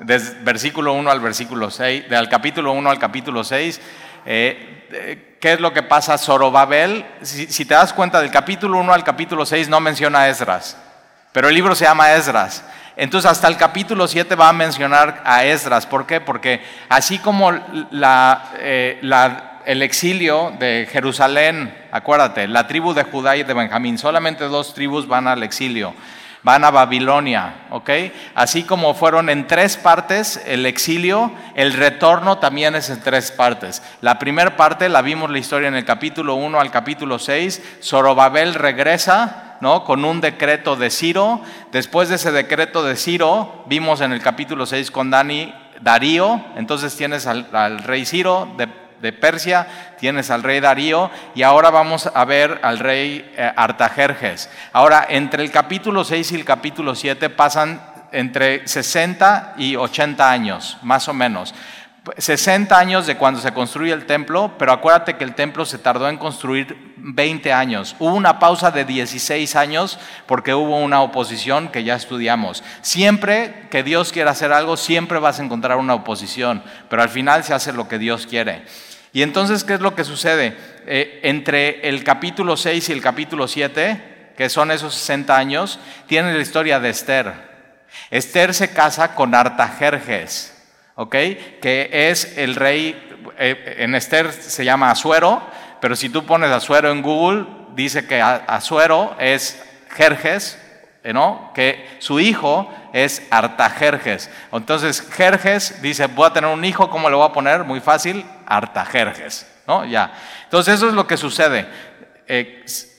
desde versículo 1 al versículo 6, del capítulo 1 al capítulo 6. Eh, eh, ¿Qué es lo que pasa a Zorobabel? Si, te das cuenta, del capítulo 1 al capítulo 6 no menciona a Esdras, pero el libro se llama Esdras. Entonces hasta el capítulo 7 va a mencionar a Esdras. ¿Por qué? Porque así como eh, la, el exilio de Jerusalén, acuérdate, la tribu de Judá y de Benjamín, solamente dos tribus van al exilio van a Babilonia, ¿ok? Así como fueron en tres partes el exilio, el retorno también es en tres partes. La primera parte la vimos la historia en el capítulo 1 al capítulo 6, Zorobabel regresa, ¿no? Con un decreto de Ciro, después de ese decreto de Ciro, vimos en el capítulo 6 con Dani, Darío, entonces tienes al, al rey Ciro, de de Persia, tienes al rey Darío y ahora vamos a ver al rey eh, Artajerjes. Ahora, entre el capítulo 6 y el capítulo 7 pasan entre 60 y 80 años, más o menos. 60 años de cuando se construye el templo, pero acuérdate que el templo se tardó en construir 20 años. Hubo una pausa de 16 años porque hubo una oposición que ya estudiamos. Siempre que Dios quiera hacer algo, siempre vas a encontrar una oposición, pero al final se hace lo que Dios quiere. Y entonces, ¿qué es lo que sucede? Eh, entre el capítulo 6 y el capítulo 7, que son esos 60 años, tiene la historia de Esther. Esther se casa con Artajerjes, ¿ok? Que es el rey, eh, en Esther se llama Azuero, pero si tú pones Azuero en Google, dice que Azuero es Jerjes, ¿eh, ¿no? Que su hijo es Artajerjes. Entonces, Jerjes dice, voy a tener un hijo, ¿cómo le voy a poner? Muy fácil, Artajerjes, ¿no? Ya. Entonces, eso es lo que sucede.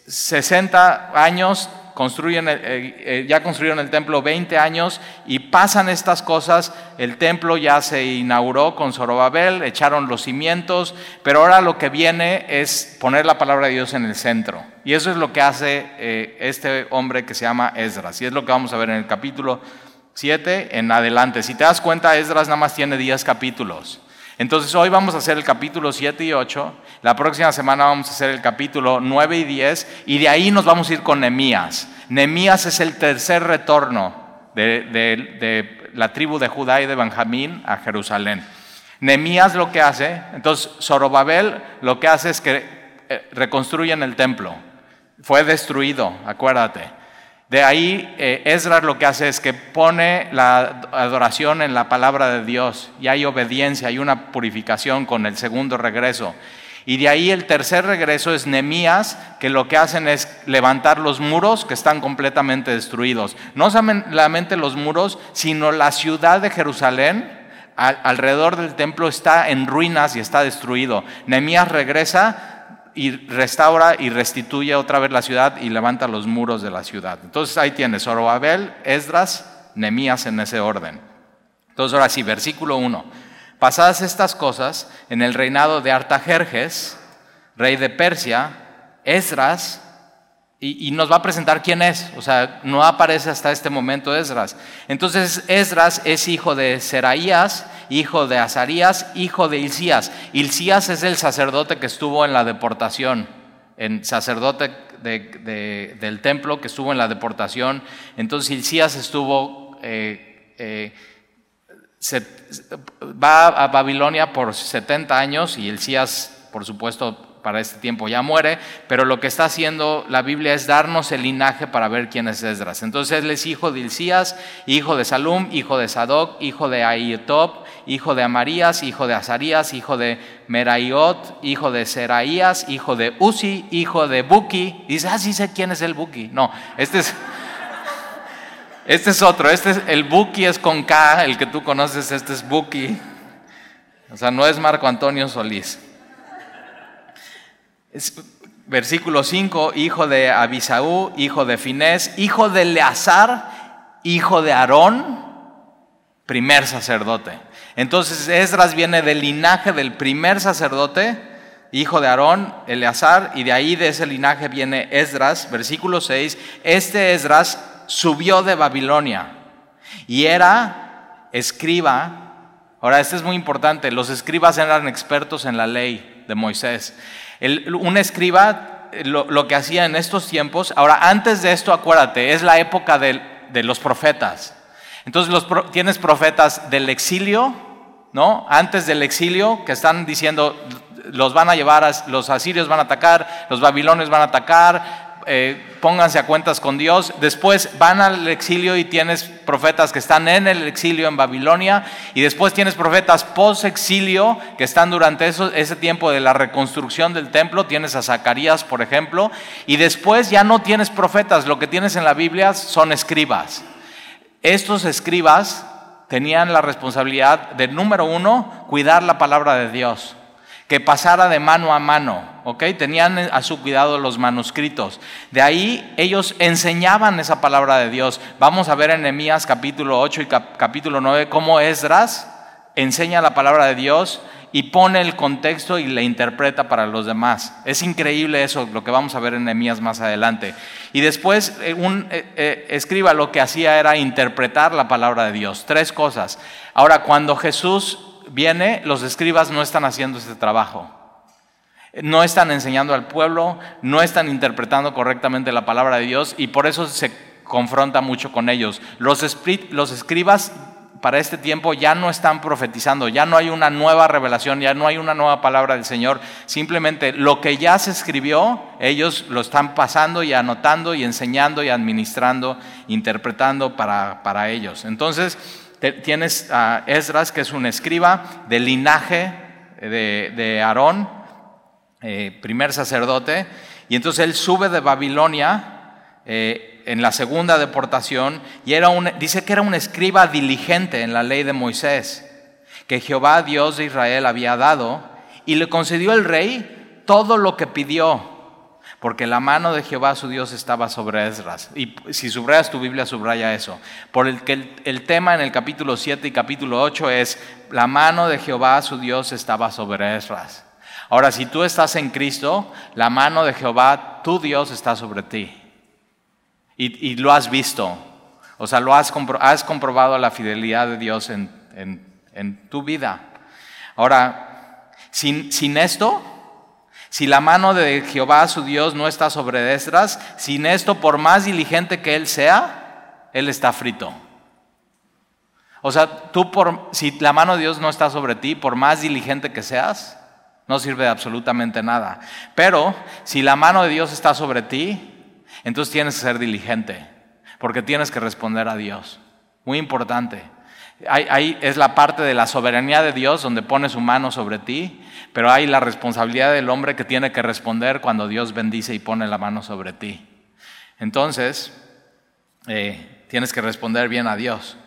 60 eh, años construyen, eh, eh, ya construyeron el templo 20 años y pasan estas cosas, el templo ya se inauguró con Zorobabel, echaron los cimientos, pero ahora lo que viene es poner la palabra de Dios en el centro. Y eso es lo que hace este hombre que se llama Esdras, y es lo que vamos a ver en el capítulo 7 en adelante. Si te das cuenta, Esdras nada más tiene 10 capítulos. Entonces hoy vamos a hacer el capítulo 7 y 8, la próxima semana vamos a hacer el capítulo 9 y 10 y de ahí nos vamos a ir con Nemías. Nemías es el tercer retorno de, la tribu de Judá y de Benjamín a Jerusalén. Nemías lo que hace, entonces Zorobabel lo que hace es que eh, reconstruyen el templo. Fue destruido, acuérdate. De ahí eh, Esdras lo que hace es que pone la adoración en la palabra de Dios y hay obediencia, hay una purificación con el segundo regreso. Y de ahí el tercer regreso es Nemías, que lo que hacen es levantar los muros que están completamente destruidos. No solamente los muros, sino la ciudad de Jerusalén alrededor del templo está en ruinas y está destruido. Nemías regresa y restaura y restituye otra vez la ciudad y levanta los muros de la ciudad. Entonces ahí tienes Zorobabel, Esdras, Nemías en ese orden. Entonces ahora sí, versículo 1. Pasadas estas cosas, en el reinado de Artajerjes, rey de Persia, Esdras, y, nos va a presentar quién es, o sea, no aparece hasta este momento Esdras. Entonces Esdras es hijo de Seraías, hijo de Azarías, hijo de Hilcías. Hilcías es el sacerdote que estuvo en la deportación, en sacerdote del templo que estuvo en la deportación. Entonces Hilcías estuvo, eh, eh, va a Babilonia por 70 años y Hilcías, por supuesto, para este tiempo ya muere, pero lo que está haciendo la Biblia es darnos el linaje para ver quién es Esdras. Entonces él es hijo de Hilcías, hijo de Salum, hijo de Sadoc, hijo de Ahitob, hijo de Amarías, hijo de Azarías, hijo de Meraiot, hijo de Seraías, hijo de Uzi, hijo de Buki. dice, ah, sí sé quién es el Buki. No, este es... Este es otro, este es, el Buki es con K, el que tú conoces, este es Buki. O sea, no es Marco Antonio Solís versículo 5, hijo de Abisaú, hijo de Finés, hijo de Eleazar, hijo de Aarón, primer sacerdote. Entonces Esdras viene del linaje del primer sacerdote, hijo de Aarón, Eleazar, y de ahí de ese linaje viene Esdras, versículo 6, este Esdras subió de Babilonia y era escriba. Ahora, esto es muy importante, los escribas eran expertos en la ley de Moisés un escriba eh, lo, que hacía en estos tiempos, ahora antes de esto acuérdate, es la época de, los profetas. Entonces los, tienes profetas del exilio, ¿no? Antes del exilio, que están diciendo, los van a llevar, los asirios van a atacar, los babilonios van a atacar, eh, pónganse a cuentas con Dios. Después van al exilio y tienes profetas que están en el exilio en Babilonia. Y después tienes profetas post-exilio que están durante ese tiempo de la reconstrucción del templo. Tienes a Zacarías, por ejemplo. Y después ya no tienes profetas. Lo que tienes en la Biblia son escribas. Estos escribas tenían la responsabilidad de, número uno, cuidar la palabra de Dios que pasara de mano a mano, ¿ok? Tenían a su cuidado los manuscritos. De ahí ellos enseñaban esa palabra de Dios. Vamos a ver en Nehemías capítulo 8 y capítulo 9 cómo Esdras enseña la palabra de Dios y pone el contexto y la interpreta para los demás. Es increíble eso, lo que vamos a ver en Nehemías más adelante. Y después eh, un eh, eh, escriba lo que hacía era interpretar la palabra de Dios. Tres cosas. Ahora, cuando Jesús viene, los escribas no están haciendo este trabajo. No están enseñando al pueblo, no están interpretando correctamente la palabra de Dios y por eso se confronta mucho con ellos. Los, los escribas para este tiempo ya no están profetizando, ya no hay una nueva revelación, ya no hay una nueva palabra del Señor. Simplemente lo que ya se escribió, ellos lo están pasando y anotando y enseñando y administrando, interpretando para, para ellos. Entonces, tienes a Esdras, que es un escriba del linaje de, Aarón, eh, primer sacerdote, y entonces él sube de Babilonia eh, en la segunda deportación y era un, dice que era un escriba diligente en la ley de Moisés, que Jehová, Dios de Israel, había dado, y le concedió el rey todo lo que pidió porque la mano de Jehová su Dios estaba sobre Esdras. Y si subrayas tu Biblia, subraya eso. Por el que el, tema en el capítulo 7 y capítulo 8 es, la mano de Jehová su Dios estaba sobre Esdras. Ahora, si tú estás en Cristo, la mano de Jehová, tu Dios, está sobre ti. Y, lo has visto. O sea, lo has, has comprobado la fidelidad de Dios en, en tu vida. Ahora, sin, sin esto, si la mano de Jehová su Dios no está sobre Esdras, sin esto, por más diligente que él sea, él está frito. O sea, tú por, si la mano de Dios no está sobre ti, por más diligente que seas, no sirve de absolutamente nada. Pero si la mano de Dios está sobre ti, entonces tienes que ser diligente, porque tienes que responder a Dios. Muy importante. Ahí, es la parte de la soberanía de Dios donde pone su mano sobre ti, pero hay la responsabilidad del hombre que tiene que responder cuando Dios bendice y pone la mano sobre ti. Entonces, eh, tienes que responder bien a Dios.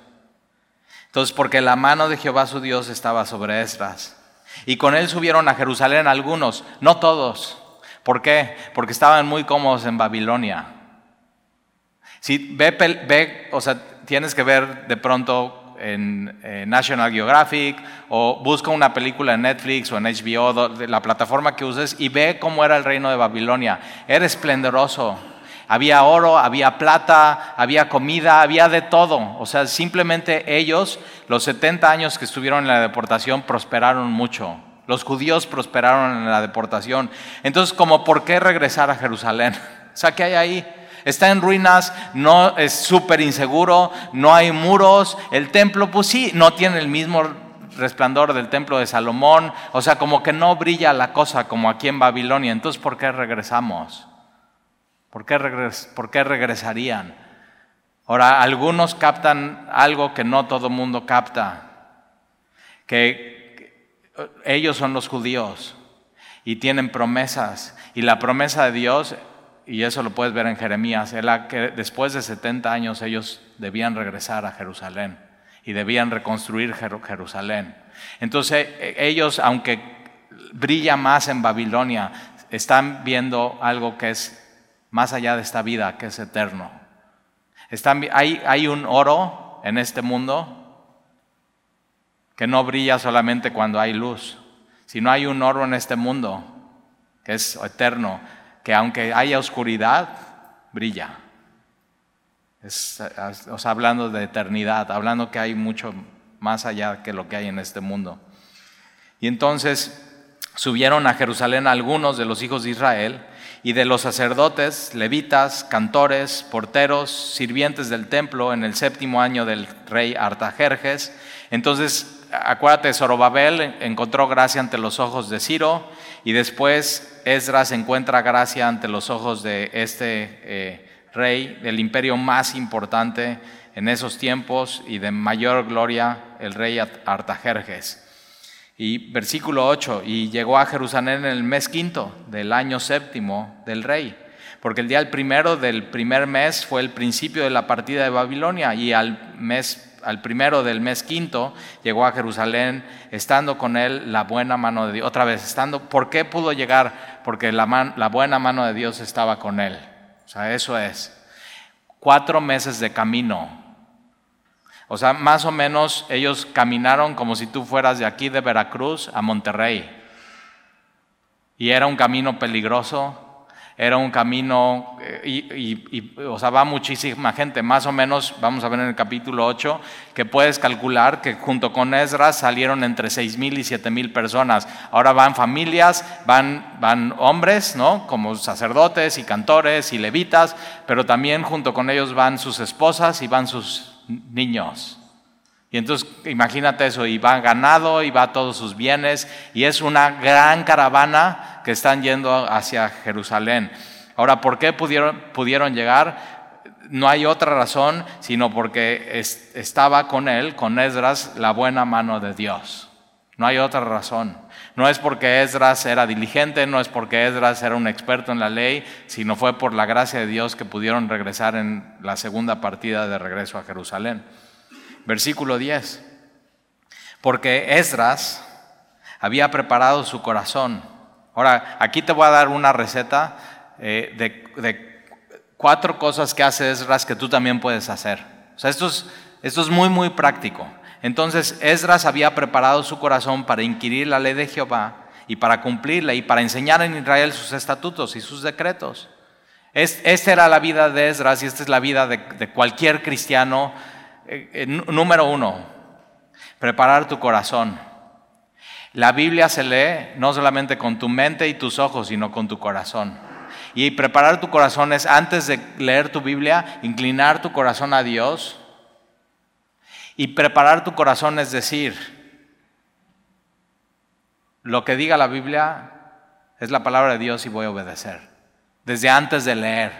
Entonces, porque la mano de Jehová su Dios estaba sobre Esdras. Y con él subieron a Jerusalén algunos, no todos. ¿Por qué? Porque estaban muy cómodos en Babilonia. Si ve, ve, o sea, tienes que ver de pronto en National Geographic o busca una película en Netflix o en HBO, la plataforma que uses, y ve cómo era el reino de Babilonia. Era esplendoroso. Había oro, había plata, había comida, había de todo. O sea, simplemente ellos, los 70 años que estuvieron en la deportación, prosperaron mucho. Los judíos prosperaron en la deportación. Entonces, como, ¿por qué regresar a Jerusalén? O sea, ¿qué hay ahí? Está en ruinas, no es súper inseguro, no hay muros, el templo pues sí, no tiene el mismo resplandor del templo de Salomón, o sea, como que no brilla la cosa como aquí en Babilonia, entonces ¿por qué regresamos? ¿Por qué, ¿Por qué regresarían? Ahora, algunos captan algo que no todo mundo capta, que ellos son los judíos y tienen promesas, y la promesa de Dios y eso lo puedes ver en Jeremías, que después de 70 años ellos debían regresar a Jerusalén y debían reconstruir Jerusalén. Entonces e, ellos, aunque brilla más en Babilonia, están viendo algo que es más allá de esta vida, que es eterno. Hay, hay un oro en este mundo que no brilla solamente cuando hay luz, sino hay un oro en este mundo que es eterno que aunque haya oscuridad, brilla. Es, o sea, hablando de eternidad, hablando que hay mucho más allá que lo que hay en este mundo. Y entonces subieron a Jerusalén algunos de los hijos de Israel y de los sacerdotes, levitas, cantores, porteros, sirvientes del templo en el séptimo año del rey Artajerjes. Entonces, acuérdate, Zorobabel encontró gracia ante los ojos de Ciro y después Esdras encuentra gracia ante los ojos de este eh, rey del imperio más importante en esos tiempos y de mayor gloria, el rey Artajerjes. Y versículo 8, y llegó a Jerusalén en el mes quinto del año séptimo del rey, porque el día primero del primer mes fue el principio de la partida de Babilonia, y al, mes, al primero del mes quinto llegó a Jerusalén, estando con él la buena mano de Dios. Otra vez, estando, ¿por qué pudo llegar? Porque la, la buena mano de Dios estaba con él. O sea, eso es. Cuatro meses de camino o sea, más o menos ellos caminaron como si tú fueras de aquí de Veracruz a Monterrey. Y era un camino peligroso, era un camino, eh, y, o sea, va muchísima gente, más o menos, vamos a ver en el capítulo 8, que puedes calcular que junto con Ezra salieron entre seis mil y siete mil personas. Ahora van familias, van, van hombres, ¿no? Como sacerdotes y cantores y levitas, pero también junto con ellos van sus esposas y van sus niños. Y entonces imagínate eso, y va ganado, y va todos sus bienes, y es una gran caravana que están yendo hacia Jerusalén. Ahora, ¿por qué pudieron, pudieron llegar? No hay otra razón, sino porque estaba con él, con Esdras, la buena mano de Dios. No hay otra razón. No es porque Esdras era diligente, no es porque Esdras era un experto en la ley, sino fue por la gracia de Dios que pudieron regresar en la segunda partida de regreso a Jerusalén. Versículo 10. Porque Esdras había preparado su corazón. Ahora, aquí te voy a dar una receta eh, de, cuatro cosas que hace Esdras que tú también puedes hacer. O sea, esto es muy, muy práctico. Entonces Esdras había preparado su corazón para inquirir la ley de Jehová y para cumplirla y para enseñar en Israel sus estatutos y sus decretos. esta era la vida de Esdras y esta es la vida de, cualquier cristiano. Eh, eh, número uno, preparar tu corazón. La Biblia se lee no solamente con tu mente y tus ojos, sino con tu corazón. Y preparar tu corazón es antes de leer tu Biblia, inclinar tu corazón a Dios y preparar tu corazón es decir, lo que diga la Biblia es la palabra de Dios y voy a obedecer. Desde antes de leer.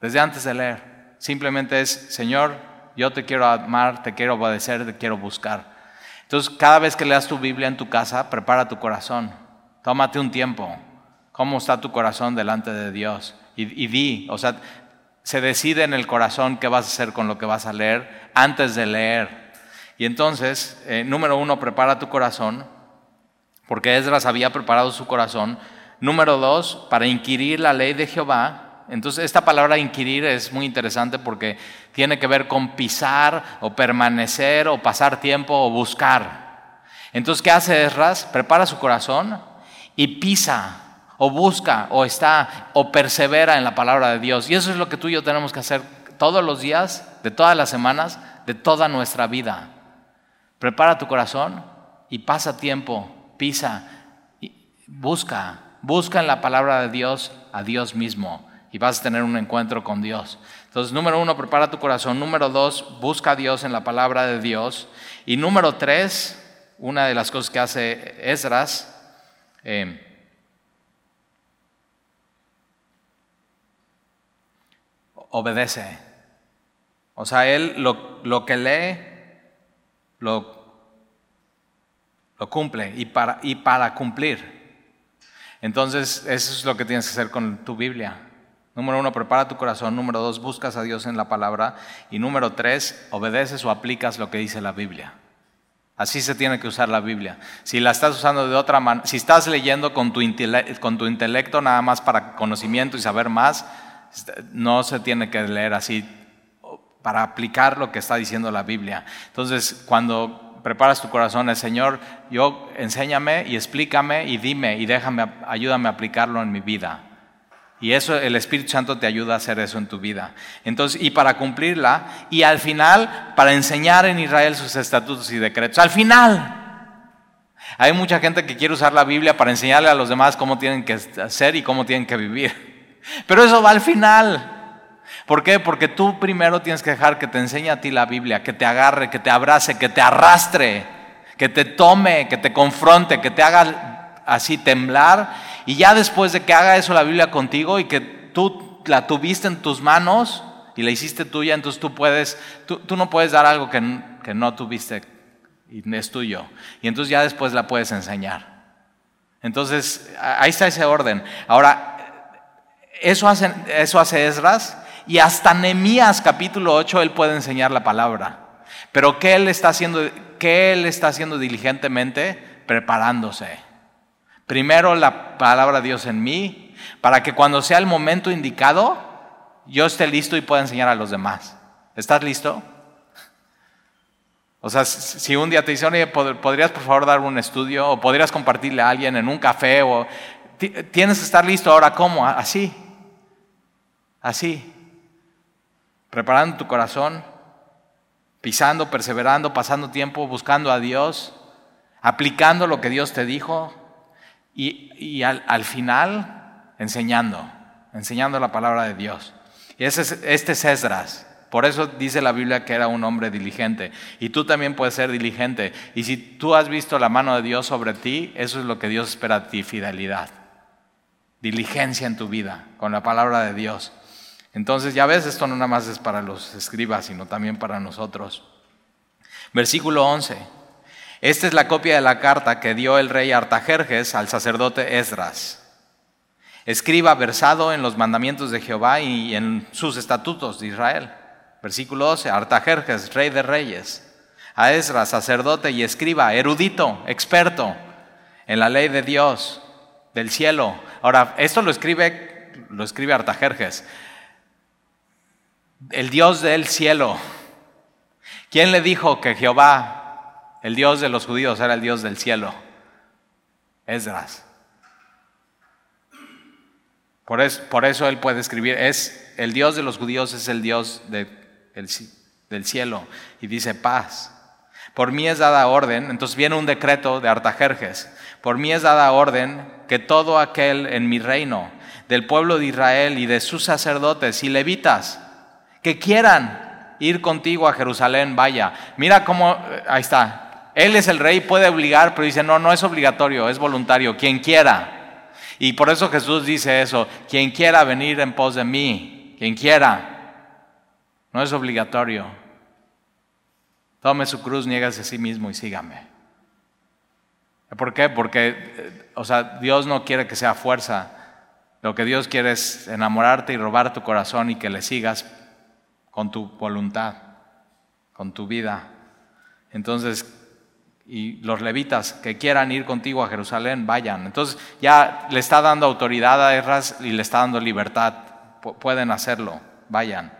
Desde antes de leer. Simplemente es, Señor, yo te quiero amar, te quiero obedecer, te quiero buscar. Entonces, cada vez que leas tu Biblia en tu casa, prepara tu corazón. Tómate un tiempo. ¿Cómo está tu corazón delante de Dios? Y, di, o sea, se decide en el corazón qué vas a hacer con lo que vas a leer antes de leer. Y entonces, eh, número uno, prepara tu corazón, porque Esdras había preparado su corazón. Número dos, para inquirir la ley de Jehová. Entonces, esta palabra inquirir es muy interesante porque tiene que ver con pisar o permanecer o pasar tiempo o buscar. Entonces, ¿qué hace Esdras? Prepara su corazón y pisa o busca, o está, o persevera en la palabra de Dios. Y eso es lo que tú y yo tenemos que hacer todos los días, de todas las semanas, de toda nuestra vida. Prepara tu corazón y pasa tiempo, pisa, busca, busca en la palabra de Dios a Dios mismo y vas a tener un encuentro con Dios. Entonces, número uno, prepara tu corazón. Número dos, busca a Dios en la palabra de Dios. Y número tres, una de las cosas que hace Esdras, eh, obedece. O sea, él lo, que lee, lo, lo cumple y para, y para cumplir. Entonces, eso es lo que tienes que hacer con tu Biblia. Número uno, prepara tu corazón. Número dos, buscas a Dios en la palabra. Y número tres, obedeces o aplicas lo que dice la Biblia. Así se tiene que usar la Biblia. Si la estás usando de otra manera, si estás leyendo con tu, con tu intelecto nada más para conocimiento y saber más, no se tiene que leer así para aplicar lo que está diciendo la Biblia. Entonces, cuando preparas tu corazón, el Señor, yo enséñame y explícame y dime y déjame, ayúdame a aplicarlo en mi vida. Y eso, el Espíritu Santo te ayuda a hacer eso en tu vida. Entonces, y para cumplirla, y al final, para enseñar en Israel sus estatutos y decretos. Al final, Hay mucha gente que quiere usar la Biblia para enseñarle a los demás cómo tienen que hacer y cómo tienen que vivir. Pero eso va al final. ¿Por qué? Porque tú primero tienes que dejar que te enseñe a ti la Biblia, que te agarre, que te abrace, que te arrastre, que te tome, que te confronte, que te haga así temblar. Y ya después de que haga eso la Biblia contigo y que tú la tuviste en tus manos y la hiciste tuya, entonces tú puedes, tú, no puedes dar algo que, no tuviste y es tuyo. Y entonces ya después la puedes enseñar. Entonces, ahí está ese orden. Ahora, eso hace, eso hace Esdras y hasta Nehemías capítulo 8 él puede enseñar la palabra. Pero ¿qué él está haciendo, qué él está haciendo diligentemente? Preparándose. Primero la palabra de Dios en mí, para que cuando sea el momento indicado, yo esté listo y pueda enseñar a los demás. ¿Estás listo? O sea, si un día te dicen, oye, ¿podrías por favor dar un estudio? O podrías compartirle a alguien en un café, o tienes que estar listo ahora, ¿cómo? Así, así, preparando tu corazón, pisando, perseverando, pasando tiempo, buscando a Dios, aplicando lo que Dios te dijo y, al, final enseñando, enseñando la palabra de Dios. Y ese este es Esdras. Por eso dice la Biblia que era un hombre diligente. Y tú también puedes ser diligente. Y si tú has visto la mano de Dios sobre ti, eso es lo que Dios espera de ti, fidelidad. Diligencia en tu vida, con la palabra de Dios. Entonces ya ves, esto no nada más es para los escribas, sino también para nosotros. Versículo 11. Esta es la copia de la carta que dio el rey Artajerjes al sacerdote Esdras escriba versado en los mandamientos de Jehová y en sus estatutos de Israel. Versículo 12, Artajerjes, rey de reyes, a Ezra, sacerdote y escriba, erudito, experto en la ley de Dios, del cielo. Ahora, esto lo escribe, lo escribe Artajerjes, el Dios del cielo. ¿Quién le dijo que Jehová, el Dios de los judíos, era el Dios del cielo? Esdras. Por eso, por eso él puede escribir, es el Dios de los judíos es el Dios de del cielo y dice paz. Por mí es dada orden, entonces viene un decreto de Artajerjes, por mí es dada orden que todo aquel en mi reino, del pueblo de Israel y de sus sacerdotes y levitas, que quieran ir contigo a Jerusalén, vaya. Mira cómo, eh, ahí está, él es el rey, puede obligar, pero dice, no, no es obligatorio, es voluntario, quien quiera. Y por eso Jesús dice eso, quien quiera venir en pos de mí, quien quiera. No es obligatorio. Tome su cruz, niégase a sí mismo y sígame. ¿Por qué? Porque, o sea, Dios no quiere que sea fuerza. Lo que Dios quiere es enamorarte y robar tu corazón y que le sigas con tu voluntad, con tu vida. Entonces, y los levitas que quieran ir contigo a Jerusalén, vayan. Entonces ya le está dando autoridad a Erras y le está dando libertad. pueden hacerlo, vayan.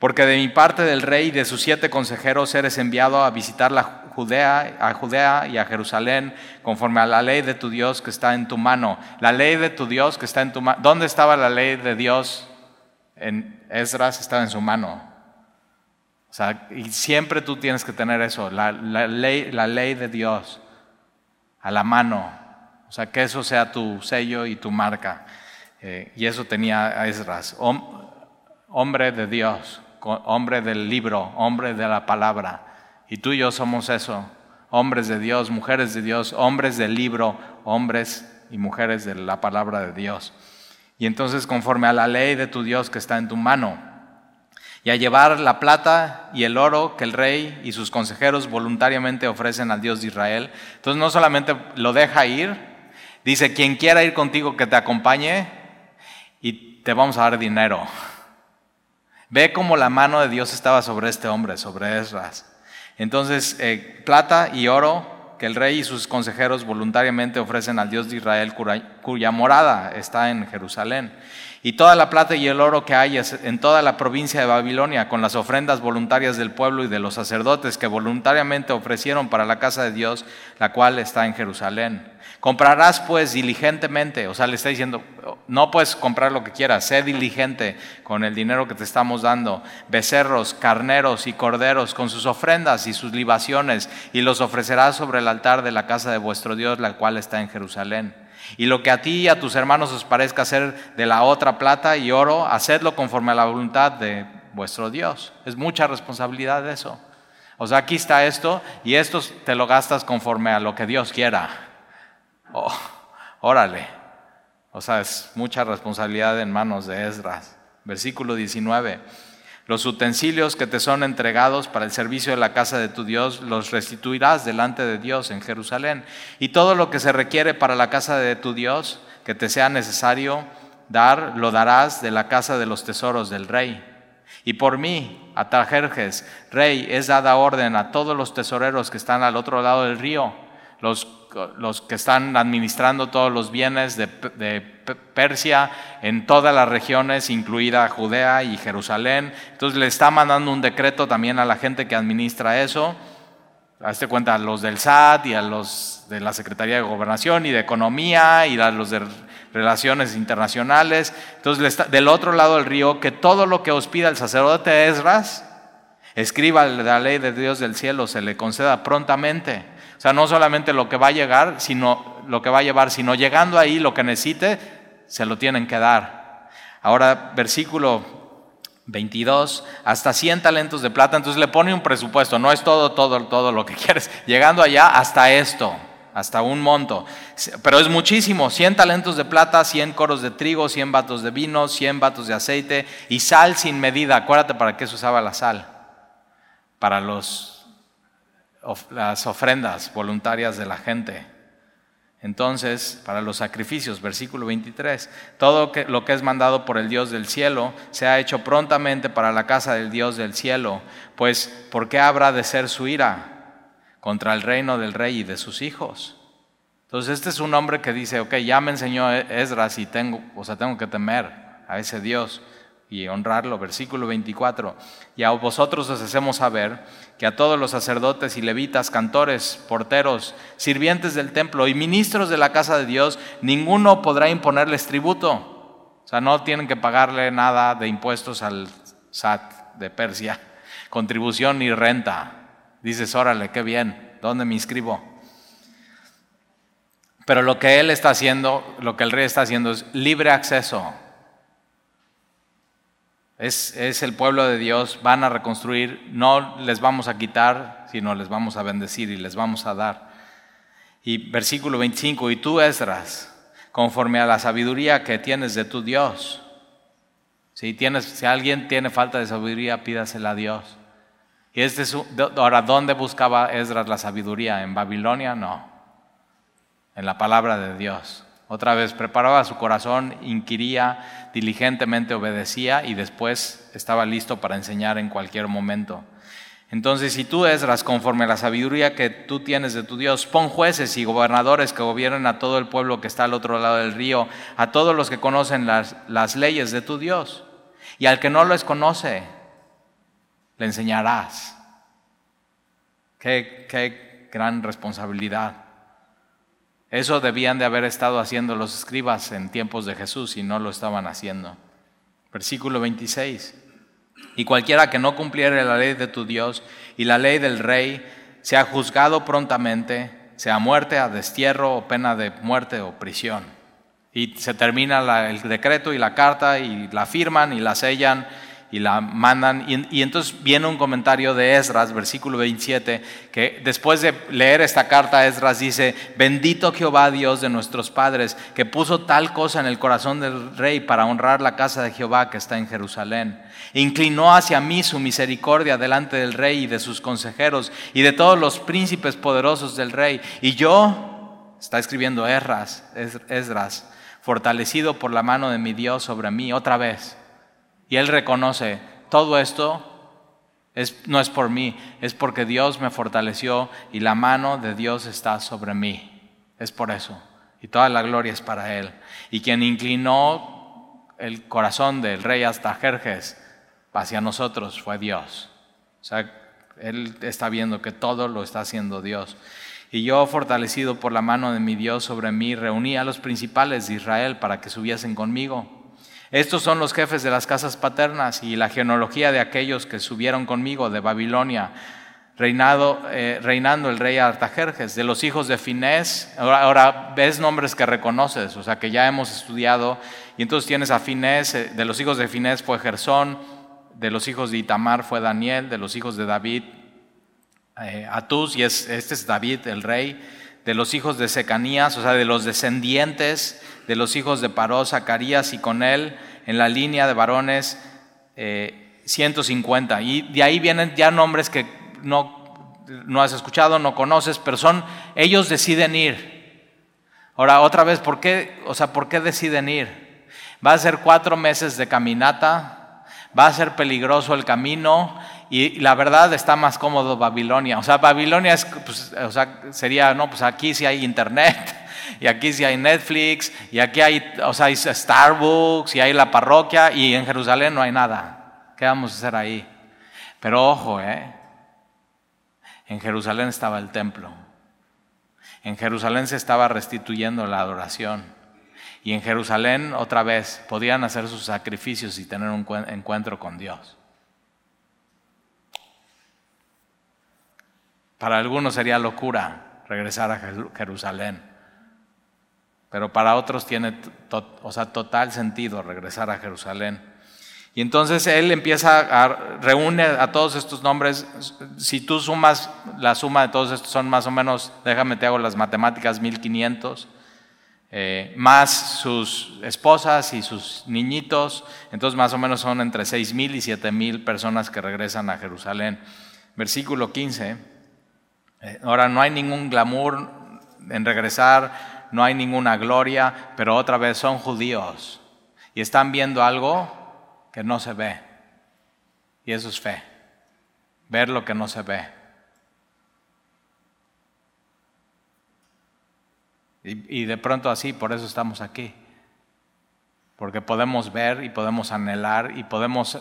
Porque de mi parte del rey y de sus siete consejeros eres enviado a visitar la Judea, a Judea y a Jerusalén conforme a la ley de tu Dios que está en tu mano. La ley de tu Dios que está en tu mano. ¿Dónde estaba la ley de Dios? En Esdras estaba en su mano. Y siempre tú tienes que tener eso, la, ley, la ley de Dios a la mano. O sea, que eso sea tu sello y tu marca. Eh, y eso tenía Esdras, hombre de Dios hombre del libro, hombre de la palabra. Y tú y yo somos eso, hombres de Dios, mujeres de Dios, hombres del libro, hombres y mujeres de la palabra de Dios. Y entonces conforme a la ley de tu Dios que está en tu mano, y a llevar la plata y el oro que el rey y sus consejeros voluntariamente ofrecen al Dios de Israel. Entonces no solamente lo deja ir, dice, quien quiera ir contigo que te acompañe y te vamos a dar dinero. Ve cómo la mano de Dios estaba sobre este hombre, sobre Esdras. Entonces, eh, plata y oro que el rey y sus consejeros voluntariamente ofrecen al Dios de Israel, cuya morada está en Jerusalén. Y toda la plata y el oro que hayas en toda la provincia de Babilonia, con las ofrendas voluntarias del pueblo y de los sacerdotes que voluntariamente ofrecieron para la casa de Dios, la cual está en Jerusalén. Comprarás pues diligentemente, o sea, le está diciendo, no puedes comprar lo que quieras, sé diligente con el dinero que te estamos dando, becerros, carneros y corderos con sus ofrendas y sus libaciones, y los ofrecerás sobre el altar de la casa de vuestro Dios, la cual está en Jerusalén. Y lo que a ti y a tus hermanos os parezca hacer de la otra plata y oro, hacedlo conforme a la voluntad de vuestro Dios. Es mucha responsabilidad eso. O sea, aquí está esto y esto te lo gastas conforme a lo que Dios quiera. Oh, órale. O sea, es mucha responsabilidad en manos de Esdras. Versículo 19. Los utensilios que te son entregados para el servicio de la casa de tu Dios los restituirás delante de Dios en Jerusalén. Y todo lo que se requiere para la casa de tu Dios, que te sea necesario dar, lo darás de la casa de los tesoros del rey. Y por mí, a Tajerjes, rey, es dada orden a todos los tesoreros que están al otro lado del río, los los que están administrando todos los bienes de, Persia en todas las regiones, incluida Judea y Jerusalén. Entonces le está mandando un decreto también a la gente que administra eso. Hazte cuenta a los del SAT y a los de la Secretaría de Gobernación y de Economía y a los de Relaciones Internacionales. Entonces, del otro lado del río, que todo lo que os pida el sacerdote Esdras, escriba la ley de Dios del cielo, se le conceda prontamente o sea, no solamente lo que va a llegar, sino lo que va a llevar, sino llegando ahí lo que necesite, se lo tienen que dar. Ahora, versículo 22, hasta 100 talentos de plata, entonces le pone un presupuesto, no es todo, todo, todo lo que quieres. Llegando allá hasta esto, hasta un monto. Pero es muchísimo, 100 talentos de plata, 100 coros de trigo, 100 vatos de vino, 100 vatos de aceite y sal sin medida. Acuérdate para qué se usaba la sal. Para los las ofrendas voluntarias de la gente. Entonces, para los sacrificios, versículo 23, todo lo que es mandado por el Dios del cielo se ha hecho prontamente para la casa del Dios del cielo, pues ¿por qué habrá de ser su ira contra el reino del rey y de sus hijos? Entonces, este es un hombre que dice, ok, ya me enseñó Esdras y tengo, o sea, tengo que temer a ese Dios y honrarlo. Versículo 24. Y a vosotros os hacemos saber que a todos los sacerdotes y levitas, cantores, porteros, sirvientes del templo y ministros de la casa de Dios, ninguno podrá imponerles tributo. O sea, no tienen que pagarle nada de impuestos al SAT de Persia, contribución ni renta. Dices, órale, qué bien, ¿dónde me inscribo? Pero lo que él está haciendo, lo que el rey está haciendo es libre acceso es, el pueblo de Dios, van a reconstruir, no les vamos a quitar, sino les vamos a bendecir y les vamos a dar. Y versículo 25, y tú Esdras, conforme a la sabiduría que tienes de tu Dios. Si, tienes, si alguien tiene falta de sabiduría, pídasela a Dios. Y este es, ahora, ¿dónde buscaba Esdras la sabiduría? ¿En Babilonia? No. En la palabra de Dios. Otra vez, preparaba su corazón, inquiría, diligentemente obedecía y después estaba listo para enseñar en cualquier momento. Entonces, si tú Esdras, conforme a la sabiduría que tú tienes de tu Dios, pon jueces y gobernadores que gobiernen a todo el pueblo que está al otro lado del río, a todos los que conocen las, las leyes de tu Dios. Y al que no los conoce, le enseñarás. Qué, qué gran responsabilidad. Eso debían de haber estado haciendo los escribas en tiempos de Jesús y no lo estaban haciendo. Versículo 26. Y cualquiera que no cumpliere la ley de tu Dios y la ley del rey, sea juzgado prontamente, sea muerte, a destierro o pena de muerte o prisión. Y se termina el decreto y la carta y la firman y la sellan y la mandan. Y, entonces viene un comentario de Esdras, versículo 27, que después de leer esta carta, Esdras dice, bendito Jehová Dios de nuestros padres, que puso tal cosa en el corazón del rey para honrar la casa de Jehová que está en Jerusalén. Inclinó hacia mí su misericordia delante del rey y de sus consejeros y de todos los príncipes poderosos del rey. Y yo, está escribiendo Esdras, Esdras fortalecido por la mano de mi Dios sobre mí, otra vez y él reconoce, todo esto no es por mí, es porque Dios me fortaleció y la mano de Dios está sobre mí. Es por eso. Y toda la gloria es para Él. Y quien inclinó el corazón del rey hasta Jerjes hacia nosotros fue Dios. O sea, él está viendo que todo lo está haciendo Dios. Y yo, fortalecido por la mano de mi Dios sobre mí, reuní a los principales de Israel para que subiesen conmigo. Estos son los jefes de las casas paternas y la genealogía de aquellos que subieron conmigo de Babilonia, eh, reinando el rey Artajerjes, de los hijos de Finés. Ahora, ves nombres que reconoces, o sea que ya hemos estudiado. Y entonces tienes a Finés, eh, de los hijos de Finés fue Gersón, de los hijos de Itamar fue Daniel, de los hijos de David, eh, Atús, y es, este es David el rey, de los hijos de Secanías, o sea, de los descendientes de los hijos de Paró, Zacarías, y con él en la línea de varones 150. Eh, y de ahí vienen ya nombres que no, no has escuchado, no conoces, pero son, ellos deciden ir. Ahora, otra vez, ¿por qué, o sea, ¿por qué deciden ir? Va a ser cuatro meses de caminata, va a ser peligroso el camino y la verdad está más cómodo Babilonia. O sea, Babilonia es, pues, o sea, sería, no, pues aquí sí hay internet, y aquí sí hay Netflix, y aquí hay, o sea, hay Starbucks, y hay la parroquia, y en Jerusalén no hay nada. ¿Qué vamos a hacer ahí? Pero ojo, ¿eh? En Jerusalén estaba el templo. En Jerusalén se estaba restituyendo la adoración. Y en Jerusalén, otra vez, podían hacer sus sacrificios y tener un encuentro con Dios. Para algunos sería locura regresar a Jerusalén, pero para otros tiene o sea, total sentido regresar a Jerusalén. Y entonces él empieza a reúne a todos estos nombres. Si tú sumas la suma de todos estos son más o menos, déjame te hago las matemáticas, 1500, eh, más sus esposas y sus niñitos, entonces más o menos son entre 6000 y 7000 personas que regresan a Jerusalén. Versículo 15. Eh, ahora no hay ningún glamour en regresar, no hay ninguna gloria, pero otra vez son judíos y están viendo algo que no se ve. Y eso es fe, ver lo que no se ve. Y, de pronto así, por eso estamos aquí. Porque podemos ver y podemos anhelar y podemos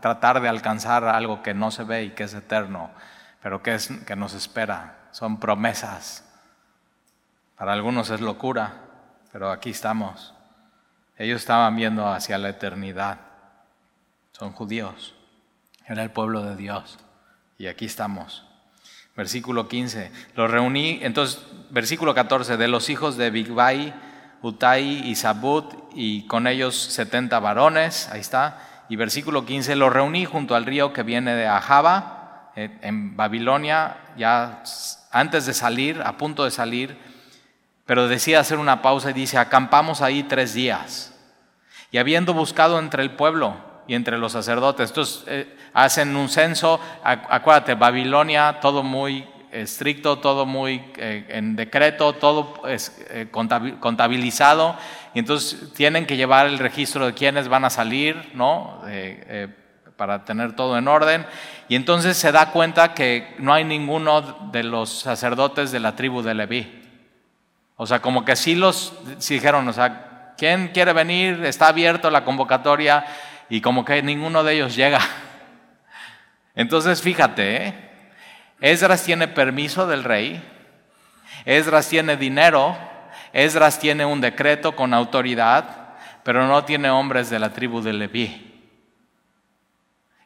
tratar de alcanzar algo que no se ve y que es eterno. Pero ¿qué es que nos espera? Son promesas. Para algunos es locura, pero aquí estamos. Ellos estaban viendo hacia la eternidad. Son judíos. Era el pueblo de Dios. Y aquí estamos. Versículo 15. Los reuní, entonces, versículo 14, de los hijos de Bigbai, Utai y Sabut, y con ellos 70 varones, ahí está. Y versículo 15, los reuní junto al río que viene de Ahaba, en Babilonia, ya antes de salir, a punto de salir, pero decide hacer una pausa y dice, acampamos ahí tres días. Y habiendo buscado entre el pueblo y entre los sacerdotes, entonces eh, hacen un censo, acuérdate, Babilonia, todo muy estricto, todo muy eh, en decreto, todo es eh, contabilizado, y entonces tienen que llevar el registro de quiénes van a salir, ¿no? para tener todo en orden. Y entonces se da cuenta que no hay ninguno de los sacerdotes de la tribu de Leví. O sea, como que sí los dijeron, o sea, ¿quién quiere venir? Está abierto la convocatoria y como que ninguno de ellos llega. Entonces, fíjate, ¿eh? Esdras tiene permiso del rey, Esdras tiene dinero, Esdras tiene un decreto con autoridad, pero no tiene hombres de la tribu de Leví.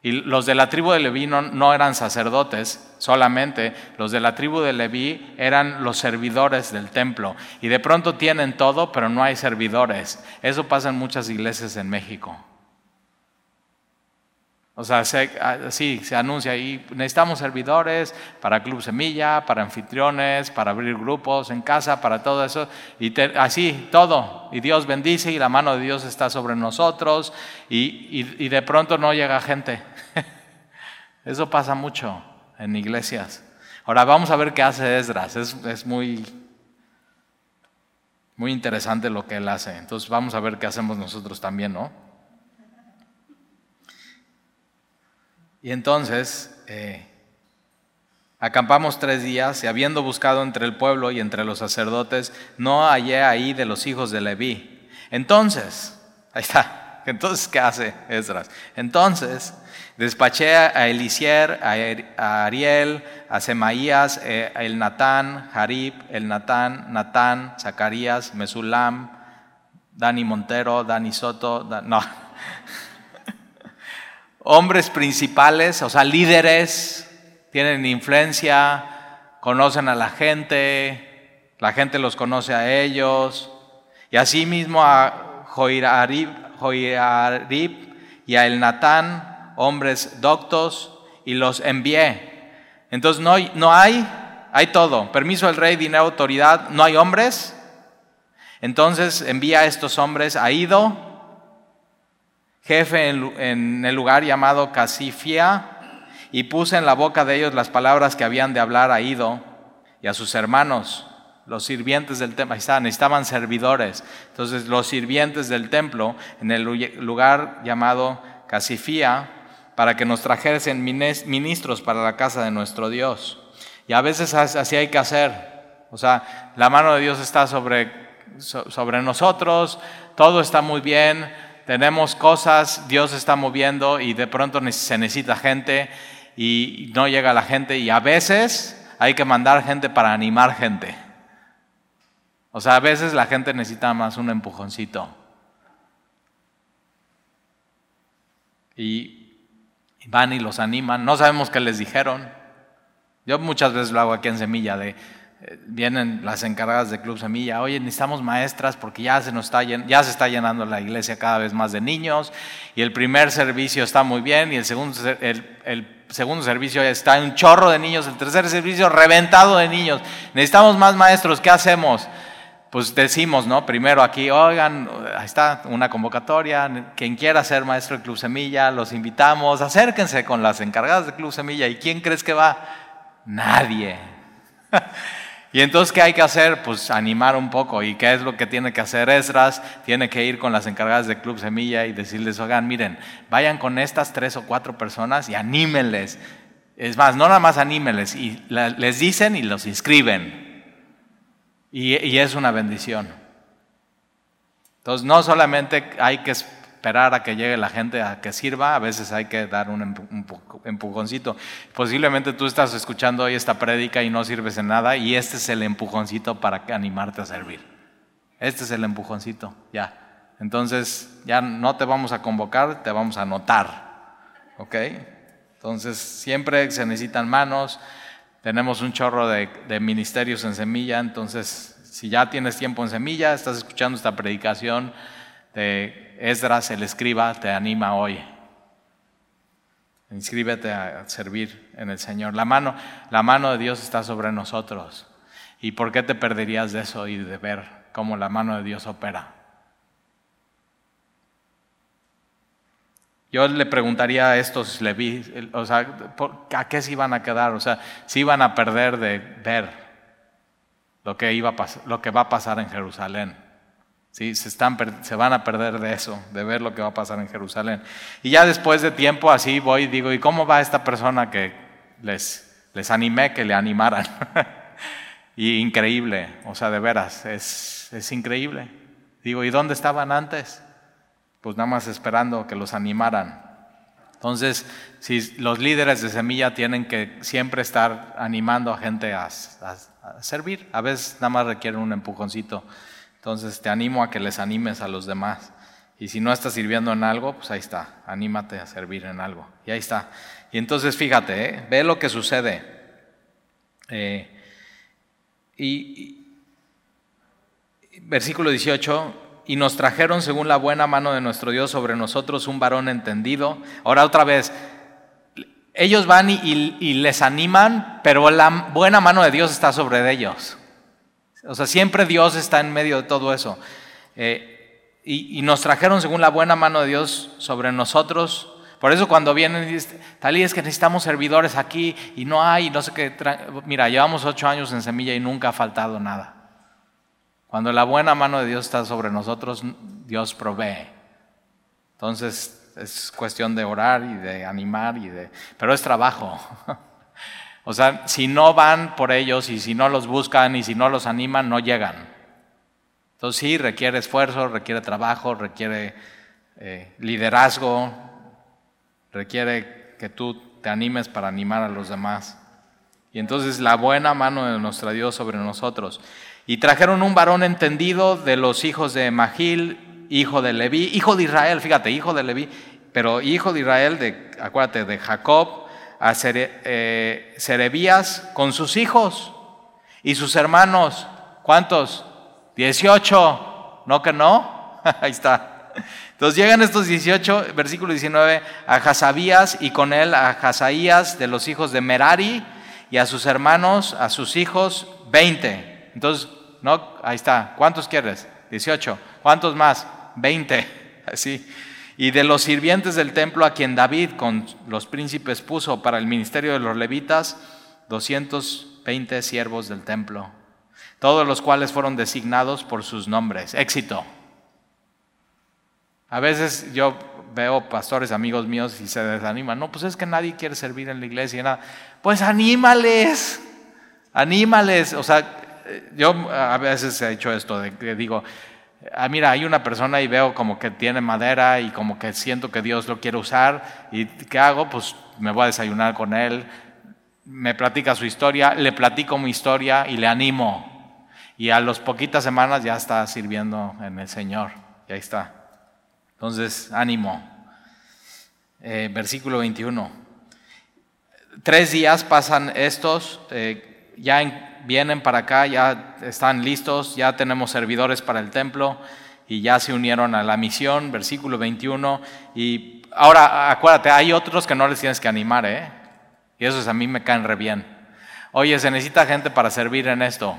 Y los de la tribu de Leví no, eran sacerdotes solamente, los de la tribu de Leví eran los servidores del templo. Y de pronto tienen todo, pero no hay servidores. Eso pasa en muchas iglesias en México. O sea, ah, sí, se anuncia ahí, necesitamos servidores para Club Semilla, para anfitriones, para abrir grupos en casa, para todo eso. Y así, todo. Y Dios bendice y la mano de Dios está sobre nosotros y, y de pronto no llega gente. eso pasa mucho en iglesias. Ahora vamos a ver qué hace Esdras. Es, es muy, muy interesante lo que él hace. Entonces vamos a ver qué hacemos nosotros también, ¿no? Y entonces eh, acampamos tres días y habiendo buscado entre el pueblo y entre los sacerdotes, no hallé ahí de los hijos de Leví. Entonces, Ahí está. Entonces, ¿qué hace Esdras? Entonces, despaché a Elisier, a Ariel, a Semaías, eh, el Natán, Jarib, el Natán, Natán, Zacarías, Mesulam, Dani Montero, Dani Soto, no. Hombres principales, o sea, líderes, tienen influencia, conocen a la gente, la gente los conoce a ellos, y asimismo a Joirarib, y a El Natán, hombres doctos, y los envié. Entonces no, no hay, hay todo, permiso del rey, dinero, autoridad, no hay hombres. Entonces envía a estos hombres a Ido, jefe en, el lugar llamado Casifia, y puse en la boca de ellos las palabras que habían de hablar a Ido y a sus hermanos, los sirvientes del templo. Estaban servidores. Entonces los sirvientes del templo en el lugar llamado Casifía, para que nos trajesen ministros para la casa de nuestro Dios. Y a veces así hay que hacer. O sea, la mano de Dios está sobre, sobre nosotros, todo está muy bien, tenemos cosas, Dios está moviendo y de pronto se necesita gente y no llega la gente y a veces hay que mandar gente para animar gente. O sea, a veces la gente necesita más un empujoncito. Y van y los animan. No sabemos qué les dijeron. Yo muchas veces lo hago aquí en Semilla de vienen las encargadas de Club Semilla, oye, necesitamos maestras porque ya se, nos está, ya se está llenando la iglesia cada vez más de niños y el primer servicio está muy bien y el segundo, el, segundo servicio está un chorro de niños, el tercer servicio reventado de niños. Necesitamos más maestros, ¿qué hacemos? Pues decimos, ¿no? Primero aquí, oigan, ahí está una convocatoria, quien quiera ser maestro de Club Semilla, los invitamos, acérquense con las encargadas de Club Semilla. ¿Y quién crees que va? Nadie. Y entonces, ¿qué hay que hacer? Pues animar un poco. ¿Y qué es lo que tiene que hacer Esdras? Tiene que ir con las encargadas de Club Semilla y decirles, oigan, miren, vayan con estas tres o cuatro personas y anímenles. Es más, no nada más anímenles, y les dicen y los inscriben. Y, y es una bendición. Entonces, no solamente hay que esperar a que llegue la gente a que sirva, a veces hay que dar un empujoncito. Posiblemente tú estás escuchando hoy esta prédica y no sirves en nada y este es el empujoncito para animarte a servir. Este es el empujoncito, ya. Entonces ya no te vamos a convocar, te vamos a anotar. ¿Ok? Entonces siempre se necesitan manos, tenemos un chorro de, de ministerios en semilla, entonces si ya tienes tiempo en semilla, estás escuchando esta predicación de Esdras, el escriba, te anima hoy. Inscríbete a servir en el Señor. La mano, la mano de Dios está sobre nosotros. ¿Y por qué te perderías de eso y de ver cómo la mano de Dios opera? Yo le preguntaría a estos leví, o sea, ¿a qué se iban a quedar? O sea, si iban a perder de ver lo que, iba lo que va a pasar en Jerusalén. Se van a perder de eso, de ver lo que va a pasar en Jerusalén. Y ya después de tiempo así voy y digo, ¿y cómo va esta persona que les, les animé que le animaran? y increíble, o sea, de veras, es, es increíble. Digo, ¿y dónde estaban antes? Pues nada más esperando que los animaran. Entonces, si los líderes de semilla tienen que siempre estar animando a gente a, a servir, a veces nada más requieren un empujoncito entonces te animo a que les animes a los demás. Y si no estás sirviendo en algo, pues ahí está, anímate a servir en algo. Y ahí está. Y entonces fíjate, ¿eh? ve lo que sucede. Eh, y, versículo 18, y nos trajeron según la buena mano de nuestro Dios sobre nosotros un varón entendido. Ahora otra vez, ellos van y les animan, pero la buena mano de Dios está sobre ellos. O sea, siempre Dios está en medio de todo eso. Eh, y, nos trajeron según la buena mano de Dios sobre nosotros. Por eso cuando vienen y dicen, Talí, es que necesitamos servidores aquí y no hay, no sé qué. Mira, llevamos ocho años en semilla y nunca ha faltado nada. Cuando la buena mano de Dios está sobre nosotros, Dios provee. Entonces es cuestión de orar y de animar y de... Pero es trabajo. O sea, si no van por ellos y si no los buscan y si no los animan, no llegan. Entonces sí, requiere esfuerzo, requiere trabajo, requiere eh, liderazgo, requiere que tú te animes para animar a los demás. Y entonces la buena mano de nuestro Dios sobre nosotros. Y trajeron un varón entendido de los hijos de Magil, hijo de Leví, hijo de Israel, fíjate, hijo de Leví, pero hijo de Israel, de, acuérdate, de Jacob, a eh, Serebías con sus hijos y sus hermanos. ¿Cuántos? Dieciocho. ¿No que no? Ahí está. Entonces llegan estos 18, versículo 19, a Hasabías y con él a Hasaías de los hijos de Merari y a sus hermanos, a sus hijos, 20. Entonces, ¿no? Ahí está. ¿Cuántos quieres? 18. ¿Cuántos más? 20. Así. Y de los sirvientes del templo a quien David con los príncipes puso para el ministerio de los levitas, 220 siervos del templo, todos los cuales fueron designados por sus nombres. Éxito. A veces yo veo pastores amigos míos y se desaniman. No, pues es que nadie quiere servir en la iglesia y nada. Pues anímales, anímales. O sea, yo a veces he hecho esto de que digo, ah, mira, hay una persona y veo como que tiene madera y como que siento que Dios lo quiere usar y ¿qué hago? Pues me voy a desayunar con él, me platica su historia, le platico mi historia y le animo. Y a las poquitas semanas ya está sirviendo en el Señor. Y ahí está. Entonces, ánimo. Eh, versículo 21. Tres días pasan estos, eh, ya en, vienen para acá, ya están listos, ya tenemos servidores para el templo y ya se unieron a la misión, versículo 21. Y ahora, acuérdate, hay otros que no les tienes que animar, ¿eh? Y esos a mí me caen re bien. Oye, se necesita gente para servir en esto,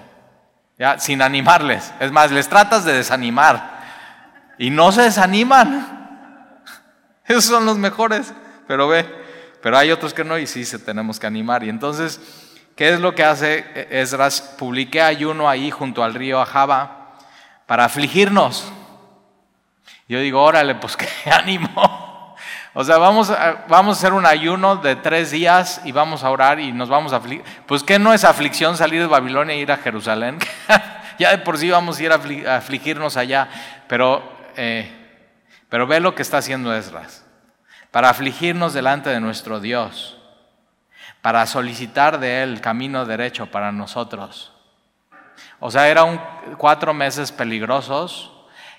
ya, sin animarles. Es más, les tratas de desanimar y no se desaniman. Esos son los mejores, pero ve, pero hay otros que no y sí se tenemos que animar. Y entonces ¿Qué es lo que hace Esdras? Publiqué ayuno ahí junto al río Ajaba para afligirnos. Yo digo, órale, pues qué ánimo. O sea, vamos a, vamos a hacer un ayuno de tres días y vamos a orar y nos vamos a afligir. Pues ¿qué no es aflicción salir de Babilonia e ir a Jerusalén? ya de por sí vamos a ir a, afligirnos allá. Pero, eh, pero ve lo que está haciendo Esdras. Para afligirnos delante de nuestro Dios para solicitar de Él camino derecho para nosotros. O sea, eran cuatro meses peligrosos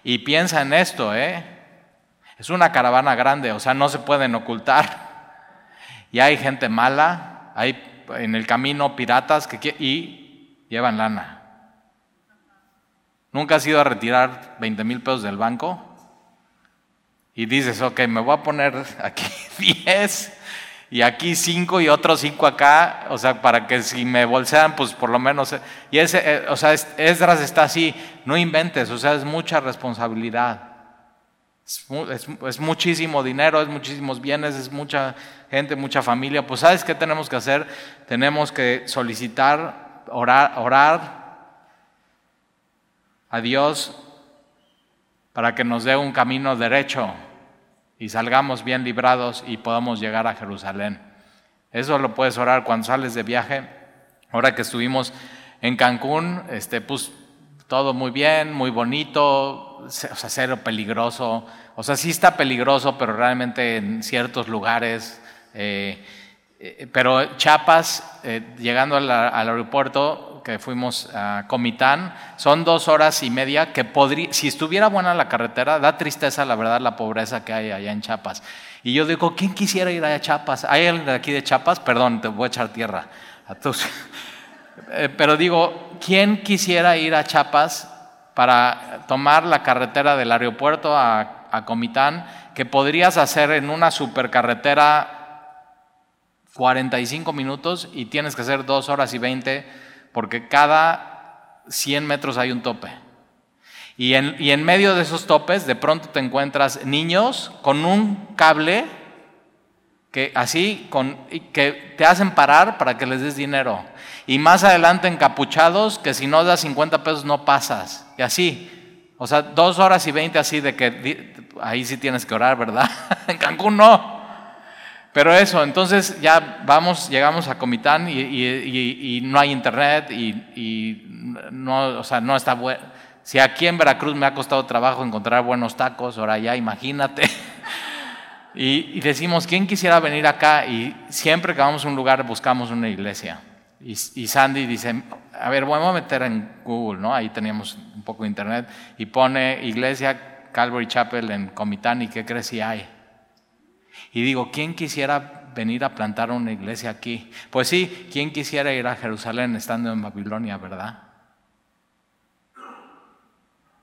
y piensa en esto, ¿eh? Es una caravana grande, o sea, no se pueden ocultar. Y hay gente mala, hay en el camino piratas que, y llevan lana. ¿Nunca has ido a retirar 20 mil pesos del banco? Y dices, ok, me voy a poner aquí 10 y aquí cinco y otros cinco acá, o sea, para que si me bolsean, pues por lo menos, y ese, eh, o sea, Esdras está así, no inventes, o sea, es mucha responsabilidad. Es, muchísimo dinero, es muchísimos bienes, es mucha gente, mucha familia. Pues ¿sabes qué tenemos que hacer? Tenemos que solicitar, orar, orar a Dios para que nos dé un camino derecho y salgamos bien librados y podamos llegar a Jerusalén. Eso lo puedes orar cuando sales de viaje. Ahora que estuvimos en Cancún, este, pues todo muy bien, muy bonito, o sea, cero peligroso. O sea, sí está peligroso, pero realmente en ciertos lugares. Eh, eh, pero Chiapas, eh, llegando al, aeropuerto, que fuimos a Comitán, son dos horas y media que podría, si estuviera buena la carretera, da tristeza la verdad la pobreza que hay allá en Chiapas. Y yo digo, ¿quién quisiera ir allá a Chiapas? ¿Hay alguien de aquí de Chiapas? Perdón, te voy a echar tierra a todos. Eh, pero digo, ¿quién quisiera ir a Chiapas para tomar la carretera del aeropuerto a, a Comitán, que podrías hacer en una supercarretera 45 minutos y tienes que hacer dos horas y 20 porque cada 100 metros hay un tope. Y en, y en, medio de esos topes de pronto te encuentras niños con un cable que así con, que te hacen parar para que les des dinero. Y más adelante encapuchados que si no das 50 pesos no pasas. Y así. O sea, dos horas y 20 así de que ahí sí tienes que orar, ¿verdad? en Cancún no. Pero eso, entonces ya vamos, llegamos a Comitán y, no hay internet y, no, o sea, no está Si aquí en Veracruz me ha costado trabajo encontrar buenos tacos, ahora ya imagínate. Y, decimos, ¿quién quisiera venir acá? Y siempre que vamos a un lugar buscamos una iglesia. Y, Sandy dice, a ver, vamos a meter en Google, ¿no? Ahí teníamos un poco de internet. Y pone iglesia Calvary Chapel en Comitán y qué crees si hay. Y digo, ¿quién quisiera venir a plantar una iglesia aquí? Pues sí, ¿quién quisiera ir a Jerusalén estando en Babilonia, verdad?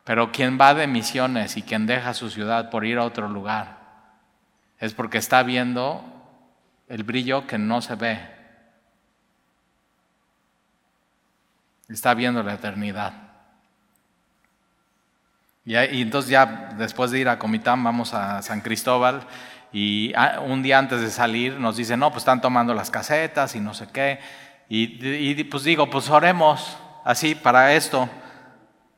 Pero quien va de misiones y quien deja su ciudad por ir a otro lugar, es porque está viendo el brillo que no se ve. Está viendo la eternidad. Y, entonces ya después de ir a Comitán vamos a San Cristóbal y ah, un día antes de salir nos dicen, no, pues están tomando las casetas y no sé qué. y pues digo, pues oremos así para esto.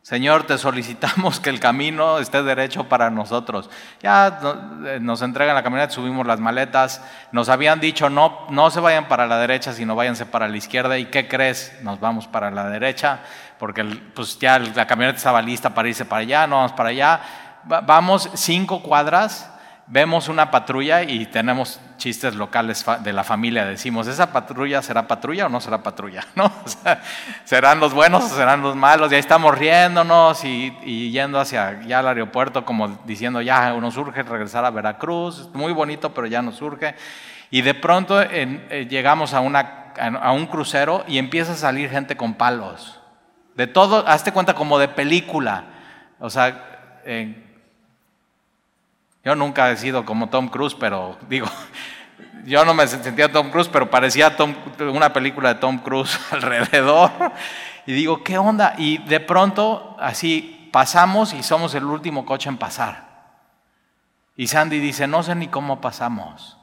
Señor, te solicitamos que el camino esté derecho para nosotros. Ya eh, nos entregan la camioneta, subimos las maletas. Nos habían dicho, no, no se vayan para la derecha, sino váyanse para la izquierda. ¿Y qué crees? Nos vamos para la derecha, porque pues ya la camioneta estaba lista para irse para allá, no vamos para allá. Vamos cinco cuadras vemos una patrulla y tenemos chistes locales de la familia. Decimos, ¿esa patrulla será patrulla o no será patrulla? ¿No? ¿Serán los buenos o serán los malos? Y ahí estamos riéndonos y, yendo hacia ya al aeropuerto como diciendo, ya nos urge regresar a Veracruz. Muy bonito, pero ya nos surge. Y de pronto eh, llegamos a, una, a un crucero y empieza a salir gente con palos. De todo, hazte cuenta como de película. O sea, yo nunca he sido como Tom Cruise, pero digo, yo no me sentía Tom Cruise, pero parecía una película de Tom Cruise alrededor. Y digo, ¿qué onda? Y de pronto, así, pasamos y somos el último coche en pasar. Y Sandy dice, no sé ni cómo pasamos.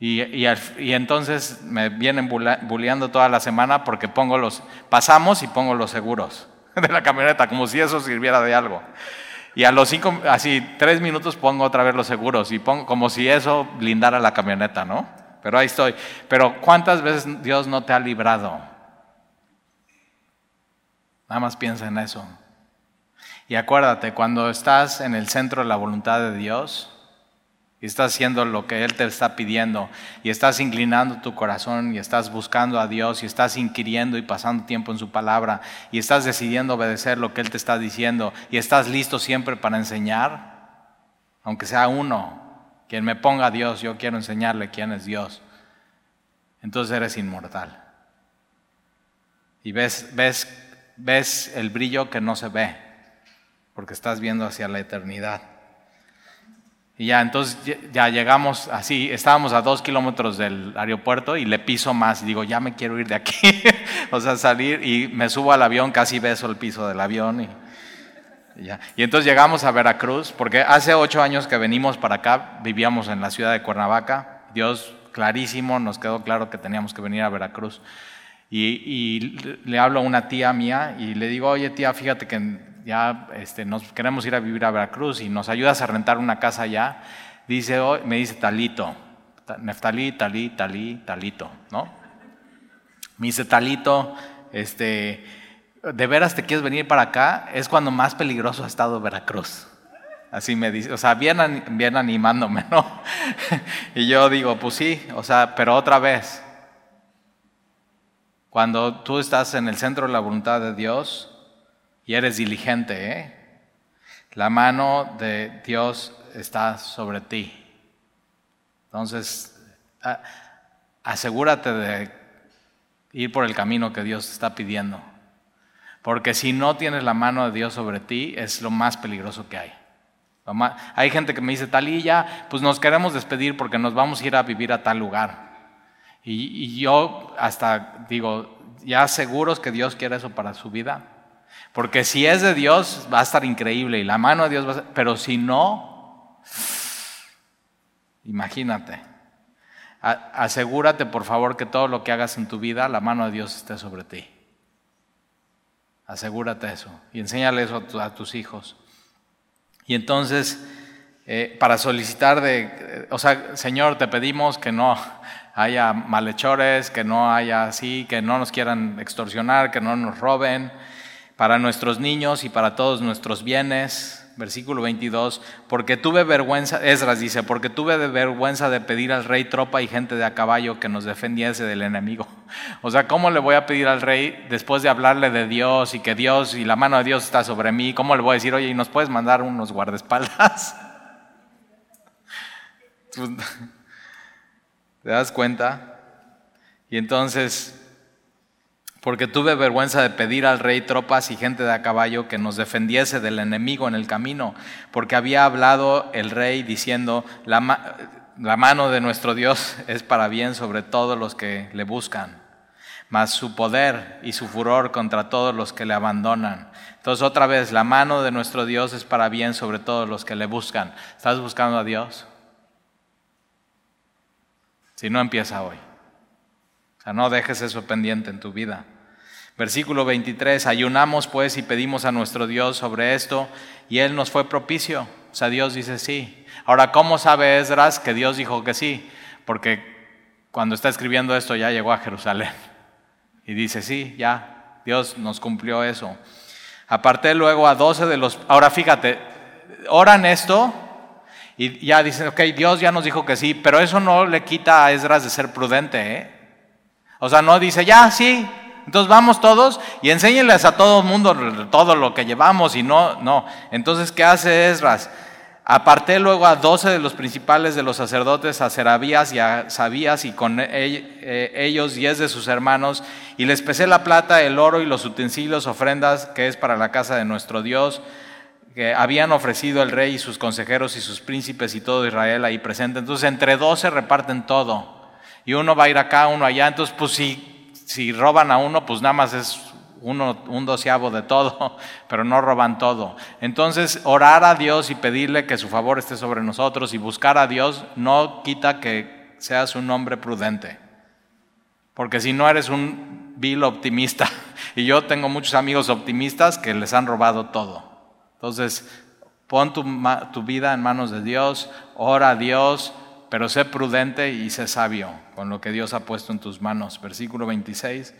Y, y, entonces me vienen bulleando toda la semana porque pongo los, pasamos y pongo los seguros de la camioneta, como si eso sirviera de algo. Y a los cinco, así, tres minutos pongo otra vez los seguros y pongo como si eso blindara la camioneta, ¿no? Pero ahí estoy. Pero ¿cuántas veces Dios no te ha librado? Nada más piensa en eso. Y acuérdate, cuando estás en el centro de la voluntad de Dios, y estás haciendo lo que Él te está pidiendo y estás inclinando tu corazón y estás buscando a Dios y estás inquiriendo y pasando tiempo en su palabra y estás decidiendo obedecer lo que Él te está diciendo y estás listo siempre para enseñar, aunque sea uno, quien me ponga a Dios, yo quiero enseñarle quién es Dios, entonces eres inmortal. Y ves, ves, ves el brillo que no se ve, porque estás viendo hacia la eternidad. Y ya, entonces ya llegamos así, estábamos a dos kilómetros del aeropuerto y le piso más digo, ya me quiero ir de aquí. o sea, salir y me subo al avión, casi beso el piso del avión. Y, ya. y entonces llegamos a Veracruz, porque hace ocho años que venimos para acá, vivíamos en la ciudad de Cuernavaca. Dios clarísimo, nos quedó claro que teníamos que venir a Veracruz. Y, y le hablo a una tía mía y le digo, oye tía, fíjate que ya este, nos queremos ir a vivir a Veracruz y nos ayudas a rentar una casa allá, dice, me dice Talito, Neftalí, Talí, Talí, Talito, ¿no? Me dice Talito, este, ¿de veras te quieres venir para acá? Es cuando más peligroso ha estado Veracruz. Así me dice, o sea, bien, bien animándome, ¿no? y yo digo, pues sí, o sea, pero otra vez, cuando tú estás en el centro de la voluntad de Dios, y eres diligente, ¿eh? la mano de Dios está sobre ti. Entonces, asegúrate de ir por el camino que Dios está pidiendo. Porque si no tienes la mano de Dios sobre ti, es lo más peligroso que hay. Hay gente que me dice, Talía, pues nos queremos despedir porque nos vamos a ir a vivir a tal lugar. Y, y yo hasta digo, ya seguros que Dios quiere eso para su vida. Porque si es de Dios, va a estar increíble y la mano de Dios va a estar, pero si no, imagínate. Asegúrate, por favor, que todo lo que hagas en tu vida, la mano de Dios esté sobre ti. Asegúrate eso y enséñale eso a, tus hijos. Y entonces, eh, para solicitar de, eh, o sea, Señor, te pedimos que no haya malhechores, que no haya así, que no nos quieran extorsionar, que no nos roben para nuestros niños y para todos nuestros bienes. Versículo 22, porque tuve vergüenza, Esdras dice, porque tuve vergüenza de pedir al rey tropa y gente de a caballo que nos defendiese del enemigo. O sea, ¿cómo le voy a pedir al rey después de hablarle de Dios y que Dios y la mano de Dios está sobre mí? ¿Cómo le voy a decir, oye, ¿y nos puedes mandar unos guardaespaldas? ¿Te das cuenta? Y entonces porque tuve vergüenza de pedir al rey tropas y gente de a caballo que nos defendiese del enemigo en el camino, porque había hablado el rey diciendo, la, mano de nuestro Dios es para bien sobre todos los que le buscan, mas su poder y su furor contra todos los que le abandonan. Entonces otra vez, la mano de nuestro Dios es para bien sobre todos los que le buscan. ¿Estás buscando a Dios? Si no, empieza hoy. O sea, no dejes eso pendiente en tu vida. Versículo 23, ayunamos pues y pedimos a nuestro Dios sobre esto y Él nos fue propicio. O sea, Dios dice sí. Ahora, ¿cómo sabe Esdras que Dios dijo que sí? Porque cuando está escribiendo esto ya llegó a Jerusalén. Y dice, sí, ya, Dios nos cumplió eso. Aparté luego a 12 de los... Ahora fíjate, oran esto y ya dicen, ok, Dios ya nos dijo que sí, pero eso no le quita a Esdras de ser prudente. ¿eh? O sea, no dice, ya, sí, entonces vamos todos y enséñenles a todo el mundo todo lo que llevamos y no, no. Entonces, ¿qué hace Esdras? Aparté luego a doce de los principales de los sacerdotes, a Serabías y a Sabías, y con eh, ellos diez de sus hermanos, y les pesé la plata, el oro y los utensilios, ofrendas que es para la casa de nuestro Dios, que habían ofrecido el rey y sus consejeros y sus príncipes y todo Israel ahí presente. Entonces, entre doce reparten todo, y uno va a ir acá, uno allá. Entonces, pues si si roban a uno, pues nada más es uno, un doceavo de todo, pero no roban todo. Entonces, orar a Dios y pedirle que su favor esté sobre nosotros y buscar a Dios no quita que seas un hombre prudente. Porque si no eres un vil optimista, y yo tengo muchos amigos optimistas que les han robado todo. Entonces, pon tu, tu vida en manos de Dios, ora a Dios, pero sé prudente y sé sabio con lo que Dios ha puesto en tus manos. Versículo 26.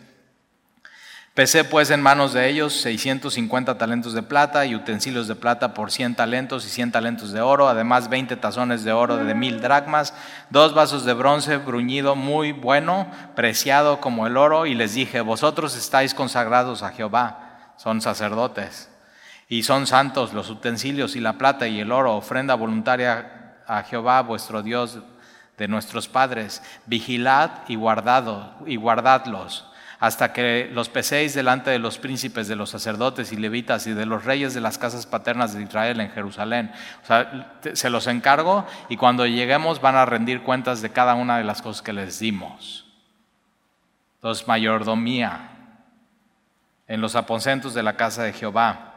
Pesé pues en manos de ellos 650 talentos de plata y utensilios de plata por 100 talentos y 100 talentos de oro, además 20 tazones de oro de mil dracmas, dos vasos de bronce bruñido muy bueno, preciado como el oro, y les dije, vosotros estáis consagrados a Jehová, son sacerdotes, y son santos los utensilios y la plata y el oro, ofrenda voluntaria a Jehová vuestro Dios de nuestros padres, vigilad y guardado y guardadlos hasta que los peséis delante de los príncipes, de los sacerdotes y levitas y de los reyes de las casas paternas de Israel en Jerusalén. O sea, se los encargo y cuando lleguemos van a rendir cuentas de cada una de las cosas que les dimos. Entonces, mayordomía en los aposentos de la casa de Jehová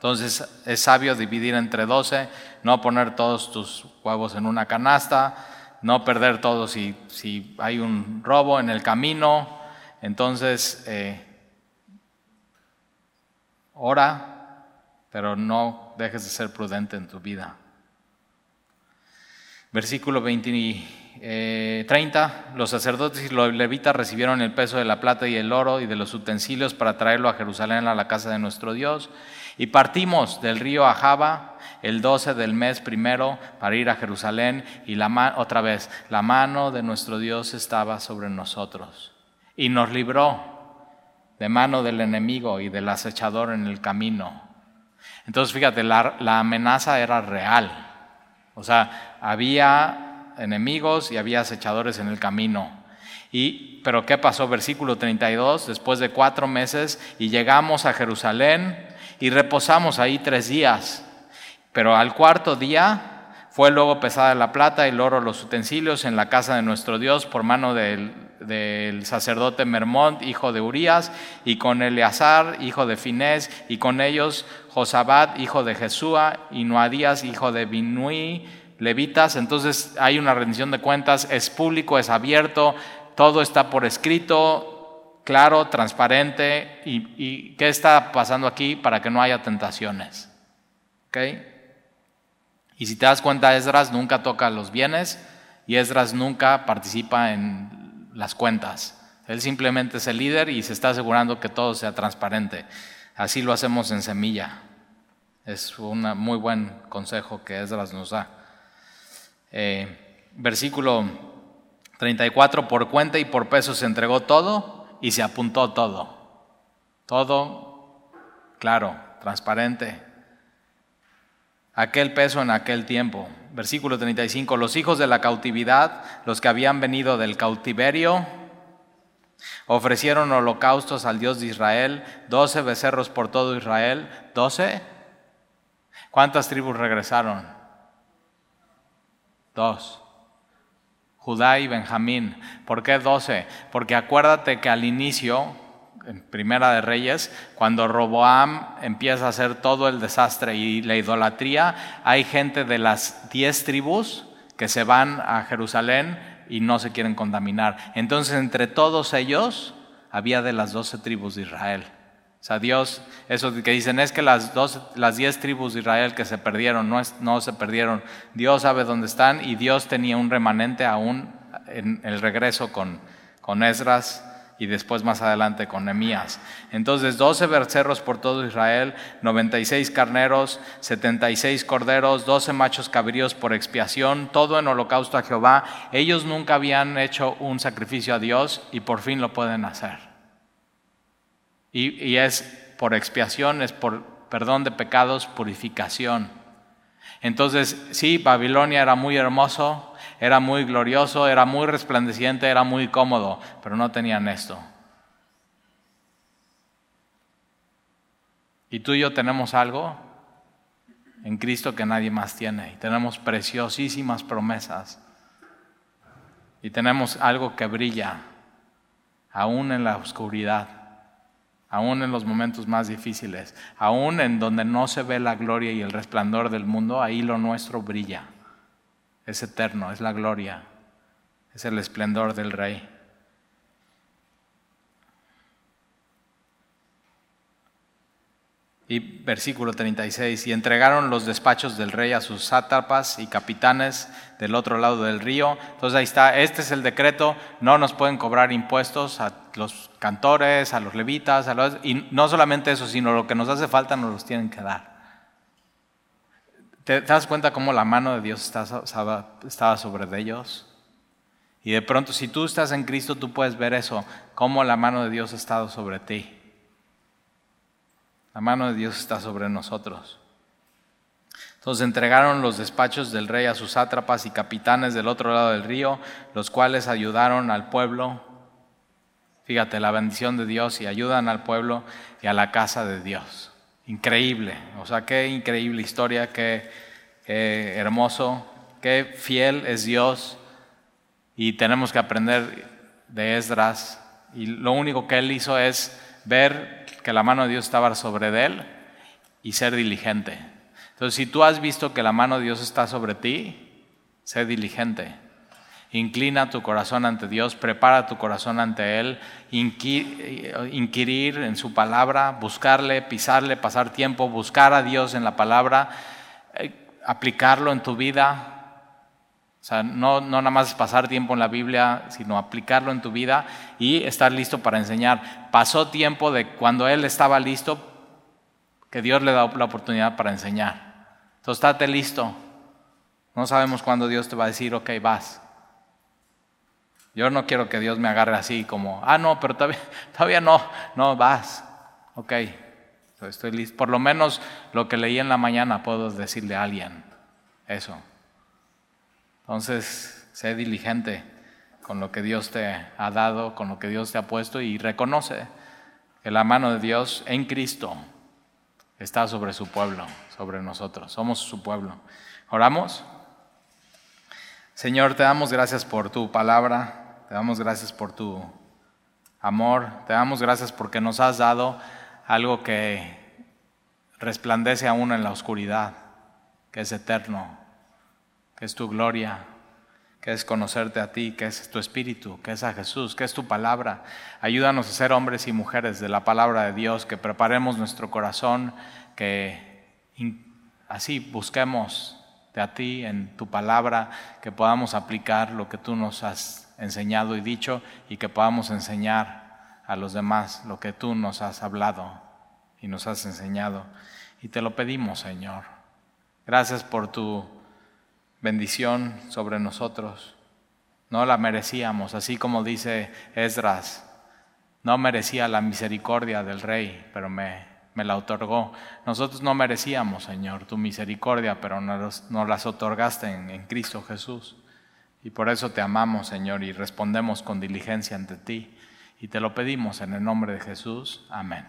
entonces es sabio dividir entre doce, no poner todos tus huevos en una canasta, no perder todos si, si hay un robo en el camino. Entonces, eh, ora, pero no dejes de ser prudente en tu vida. Versículo 20 30, eh, los sacerdotes y los levitas recibieron el peso de la plata y el oro y de los utensilios para traerlo a Jerusalén a la casa de nuestro Dios. Y partimos del río Ajaba el 12 del mes primero para ir a Jerusalén y la otra vez, la mano de nuestro Dios estaba sobre nosotros y nos libró de mano del enemigo y del acechador en el camino. Entonces, fíjate, la, la amenaza era real. O sea, había enemigos y había acechadores en el camino. Y, pero ¿qué pasó? Versículo 32, después de cuatro meses y llegamos a Jerusalén y reposamos ahí tres días. Pero al cuarto día fue luego pesada la plata, el oro, los utensilios en la casa de nuestro Dios por mano del, sacerdote Mermont, hijo de Urías, y con Eleazar, hijo de Finés, y con ellos Josabat, hijo de Jesúa, y Noadías, hijo de Binui, levitas. Entonces hay una rendición de cuentas, es público, es abierto, todo está por escrito, claro, transparente y, qué está pasando aquí para que no haya tentaciones. Y si te das cuenta, Esdras nunca toca los bienes y Esdras nunca participa en las cuentas. Él simplemente es el líder y se está asegurando que todo sea transparente. Así lo hacemos en semilla. Es un muy buen consejo que Esdras nos da. Eh, versículo 34, por cuenta y por peso se entregó todo y se apuntó todo. Todo claro, transparente. Aquel peso en aquel tiempo. Versículo 35, los hijos de la cautividad, los que habían venido del cautiverio, ofrecieron holocaustos al Dios de Israel, doce becerros por todo Israel, doce. ¿Cuántas tribus regresaron? Dos. Judá y Benjamín. ¿Por qué doce? Porque acuérdate que al inicio, en Primera de Reyes, cuando Roboam empieza a hacer todo el desastre y la idolatría, hay gente de las diez tribus que se van a Jerusalén y no se quieren contaminar. Entonces, entre todos ellos había de las doce tribus de Israel. O sea, Dios, eso que dicen es que las, dos, las diez tribus de Israel que se perdieron, no, no se perdieron. Dios sabe dónde están y Dios tenía un remanente aún en el regreso con, con Esdras y después más adelante con Nemías. Entonces, 12 becerros por todo Israel, 96 carneros, 76 corderos, 12 machos cabríos por expiación, todo en holocausto a Jehová. Ellos nunca habían hecho un sacrificio a Dios y por fin lo pueden hacer. Y, es por expiación, es por perdón de pecados, purificación. Entonces, sí, Babilonia era muy hermoso, era muy glorioso, era muy resplandeciente, era muy cómodo, pero no tenían esto. Y tú y yo tenemos algo en Cristo que nadie más tiene. Y tenemos preciosísimas promesas. Y tenemos algo que brilla, aún en la oscuridad, aún en los momentos más difíciles, aún en donde no se ve la gloria y el resplandor del mundo, ahí lo nuestro brilla es eterno, es la gloria, es el esplendor del Rey. Y versículo 36, y entregaron los despachos del rey a sus sátrapas y capitanes del otro lado del río. Entonces ahí está, este es el decreto, no nos pueden cobrar impuestos a los cantores, a los levitas, a los, y no solamente eso, sino lo que nos hace falta nos los tienen que dar. ¿Te das cuenta cómo la mano de Dios estaba sobre ellos? Y de pronto, si tú estás en Cristo, tú puedes ver eso, cómo la mano de Dios ha estado sobre ti. La mano de Dios está sobre nosotros. Entonces entregaron los despachos del rey a sus sátrapas y capitanes del otro lado del río, los cuales ayudaron al pueblo. Fíjate, la bendición de Dios y ayudan al pueblo y a la casa de Dios. Increíble, o sea, qué increíble historia, qué, hermoso, qué fiel es Dios y tenemos que aprender de Esdras y lo único que él hizo es ver que la mano de Dios estaba sobre él y ser diligente. Entonces, si tú has visto que la mano de Dios está sobre ti, sé diligente. Inclina tu corazón ante Dios, prepara tu corazón ante Él, inquirir en su palabra, buscarle, pisarle, pasar tiempo, buscar a Dios en la palabra, eh, aplicarlo en tu vida. O sea, no, no nada más pasar tiempo en la Biblia, sino aplicarlo en tu vida y estar listo para enseñar. Pasó tiempo de cuando Él estaba listo, que Dios le da la oportunidad para enseñar. Entonces, estate listo. No sabemos cuándo Dios te va a decir, ok, vas. Yo no quiero que Dios me agarre así como, ah, no, pero todavía, todavía no, no, vas. Ok, estoy listo. Por lo menos lo que leí en la mañana puedo decirle a alguien eso. Entonces, sé diligente con lo que Dios te ha dado, con lo que Dios te ha puesto y reconoce que la mano de Dios en Cristo está sobre su pueblo, sobre nosotros. Somos su pueblo. ¿Oramos? Señor, te damos gracias por tu palabra, te damos gracias por tu amor, te damos gracias porque nos has dado algo que resplandece aún en la oscuridad, que es eterno, es tu gloria, que es conocerte a ti, que es tu espíritu, que es a Jesús, que es tu palabra. Ayúdanos a ser hombres y mujeres de la palabra de Dios, que preparemos nuestro corazón, que así busquemos de a ti en tu palabra, que podamos aplicar lo que tú nos has enseñado y dicho y que podamos enseñar a los demás lo que tú nos has hablado y nos has enseñado. Y te lo pedimos, Señor. Gracias por tu bendición sobre nosotros. No la merecíamos, así como dice Esdras, no merecía la misericordia del rey, pero me, me la otorgó. Nosotros no merecíamos, Señor, tu misericordia, pero nos, nos las otorgaste en, en Cristo Jesús. Y por eso te amamos, Señor, y respondemos con diligencia ante ti. Y te lo pedimos en el nombre de Jesús. Amén.